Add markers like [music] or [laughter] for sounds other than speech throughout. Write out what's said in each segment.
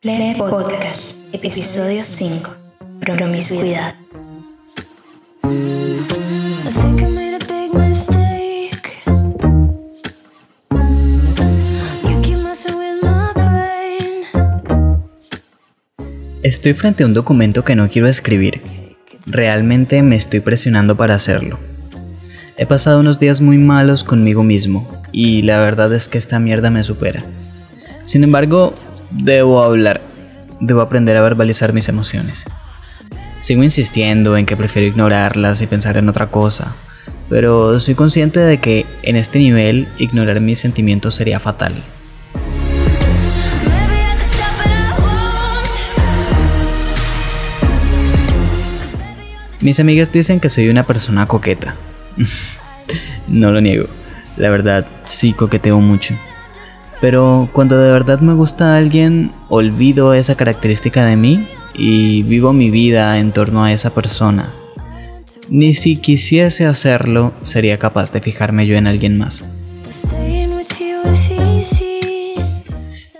Play Podcast, episodio 5. Promiscuidad. Estoy frente a un documento que no quiero escribir. Realmente me estoy presionando para hacerlo. He pasado unos días muy malos conmigo mismo y la verdad es que esta mierda me supera. Sin embargo, debo hablar. Debo aprender a verbalizar mis emociones. Sigo insistiendo en que prefiero ignorarlas y pensar en otra cosa, pero soy consciente de que en este nivel ignorar mis sentimientos sería fatal. Mis amigas dicen que soy una persona coqueta. [laughs] no lo niego. La verdad, sí coqueteo mucho. Pero cuando de verdad me gusta alguien, olvido esa característica de mí y vivo mi vida en torno a esa persona. Ni si quisiese hacerlo, sería capaz de fijarme yo en alguien más.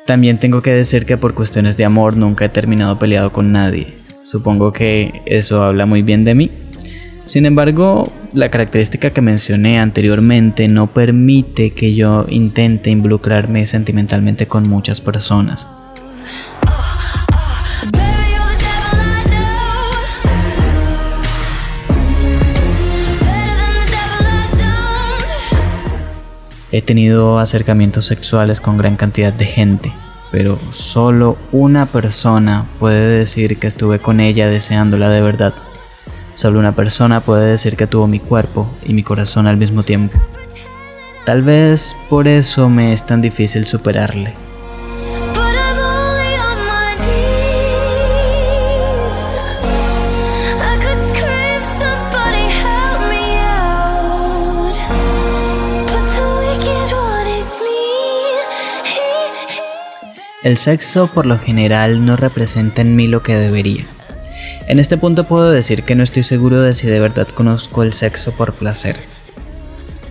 También tengo que decir que por cuestiones de amor nunca he terminado peleado con nadie. Supongo que eso habla muy bien de mí. Sin embargo, la característica que mencioné anteriormente no permite que yo intente involucrarme sentimentalmente con muchas personas. He tenido acercamientos sexuales con gran cantidad de gente, pero solo una persona puede decir que estuve con ella deseándola de verdad. Solo una persona puede decir que tuvo mi cuerpo y mi corazón al mismo tiempo. Tal vez por eso me es tan difícil superarle. El sexo por lo general no representa en mí lo que debería. En este punto puedo decir que no estoy seguro de si de verdad conozco el sexo por placer.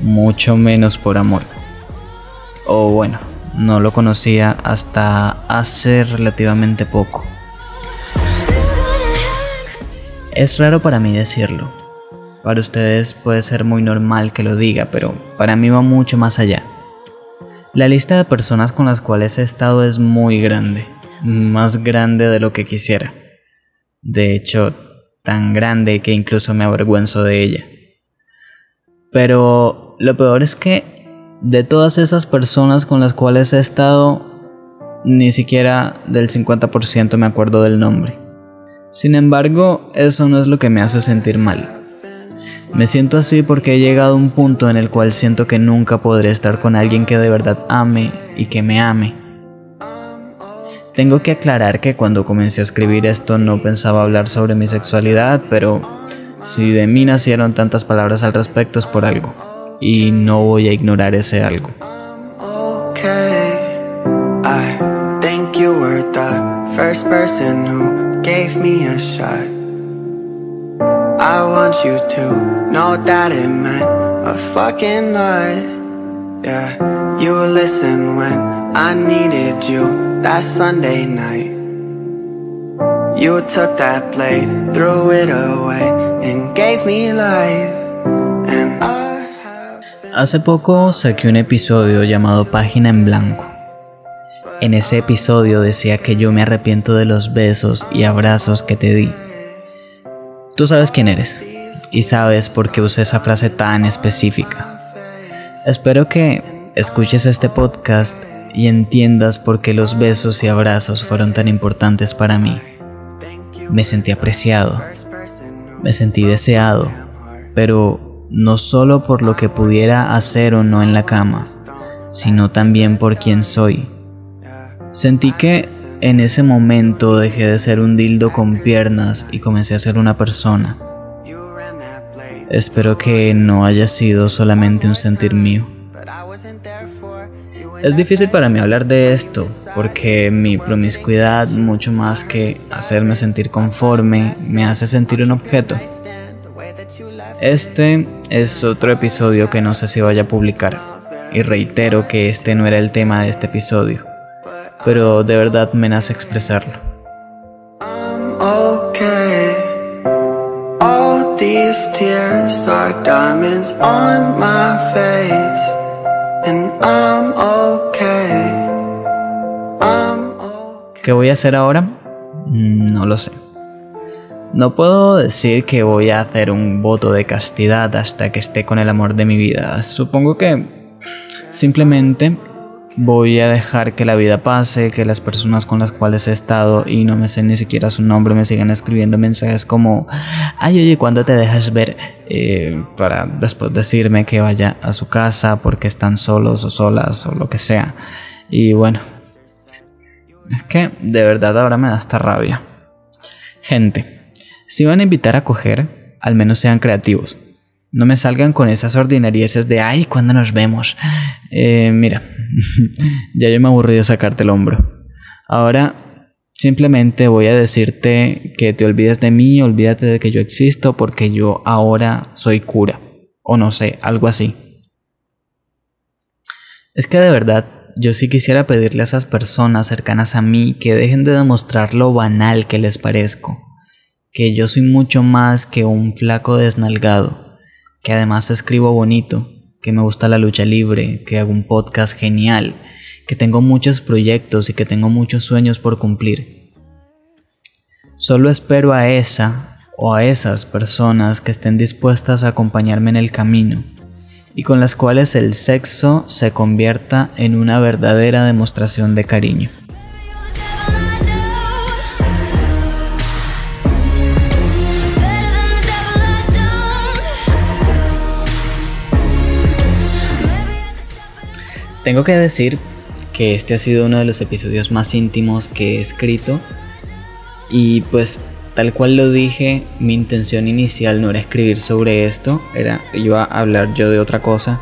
Mucho menos por amor. O bueno, no lo conocía hasta hace relativamente poco. Es raro para mí decirlo. Para ustedes puede ser muy normal que lo diga, pero para mí va mucho más allá. La lista de personas con las cuales he estado es muy grande, más grande de lo que quisiera. De hecho, tan grande que incluso me avergüenzo de ella. Pero lo peor es que de todas esas personas con las cuales he estado, ni siquiera del 50% me acuerdo del nombre. Sin embargo, eso no es lo que me hace sentir mal. Me siento así porque he llegado a un punto en el cual siento que nunca podré estar con alguien que de verdad ame y que me ame. Tengo que aclarar que cuando comencé a escribir esto no pensaba hablar sobre mi sexualidad, pero si de mí nacieron tantas palabras al respecto es por algo. Y no voy a ignorar ese algo. I want you to know that it meant a fucking lot. Yeah, you listened when I needed you that Sunday night. You took that blade, threw it away, and gave me life. Hace poco saqué un episodio llamado Página en Blanco. En ese episodio decía que yo me arrepiento de los besos y abrazos que te di. Tú sabes quién eres y sabes por qué usé esa frase tan específica. Espero que escuches este podcast y entiendas por qué los besos y abrazos fueron tan importantes para mí. Me sentí apreciado, me sentí deseado, pero no solo por lo que pudiera hacer o no en la cama, sino también por quién soy. Sentí que en ese momento dejé de ser un dildo con piernas y comencé a ser una persona. Espero que no haya sido solamente un sentir mío. Es difícil para mí hablar de esto, porque mi promiscuidad, mucho más que hacerme sentir conforme, me hace sentir un objeto. Este es otro episodio que no sé si vaya a publicar. y reitero que este no era el tema de este episodio, pero de verdad me nace expresarlo. These tears are diamonds on my face. ¿Qué voy a hacer ahora? Mm, No lo sé. No puedo decir que voy a hacer un voto de castidad hasta que esté con el amor de mi vida. Supongo que simplemente voy a dejar que la vida pase, que las personas con las cuales he estado y no me sé ni siquiera su nombre me sigan escribiendo mensajes como, ay oye, ¿cuándo te dejas ver? Eh, para después decirme que vaya a su casa porque están solos o solas o lo que sea. Y bueno, es que de verdad ahora me da esta rabia. Gente, si van a invitar a coger, al menos sean creativos. No me salgan con esas ordinarieces de ay, ¿cuándo nos vemos? Eh, mira, [laughs] ya yo me aburrí de sacarte el hombro. Ahora simplemente voy a decirte que te olvides de mí, olvídate de que yo existo porque yo ahora soy cura. O no sé, algo así. Es que de verdad, yo sí quisiera pedirle a esas personas cercanas a mí que dejen de demostrar lo banal que les parezco. Que yo soy mucho más que un flaco desnalgado. Que además escribo bonito. Que me gusta la lucha libre. Que hago un podcast genial. Que tengo muchos proyectos y que tengo muchos sueños por cumplir. Solo espero a esa o a esas personas que estén dispuestas a acompañarme en el camino y con las cuales el sexo se convierta en una verdadera demostración de cariño. Tengo que decir que este ha sido uno de los episodios más íntimos que he escrito y pues tal cual lo dije, mi intención inicial no era escribir sobre esto, era iba a hablar yo de otra cosa,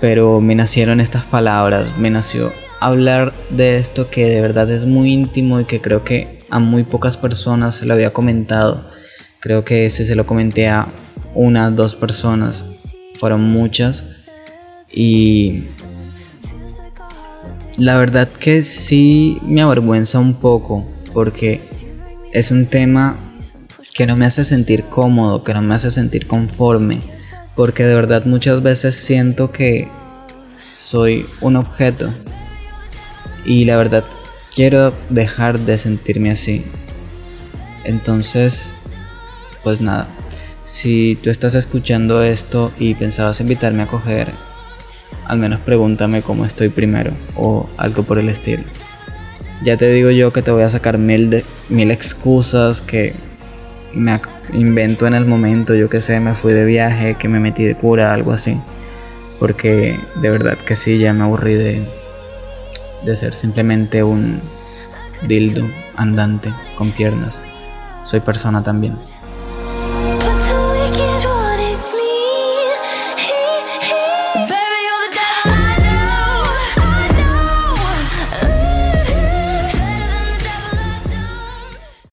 pero me nacieron estas palabras, me nació hablar de esto que de verdad es muy íntimo y que creo que a muy pocas personas se lo había comentado. Creo que ese se lo comenté a una, dos personas, fueron muchas y la verdad que sí me avergüenza un poco porque es un tema que no me hace sentir cómodo, que no me hace sentir conforme, porque de verdad muchas veces siento que soy un objeto y la verdad quiero dejar de sentirme así. Entonces, pues nada, si tú estás escuchando esto y pensabas invitarme a coger, al menos pregúntame cómo estoy primero o algo por el estilo. Ya te digo yo que te voy a sacar mil, de, mil excusas que me invento en el momento, yo que sé, me fui de viaje, que me metí de cura, algo así. Porque de verdad que sí, ya me aburrí de, de ser simplemente un dildo andante con piernas. Soy persona también.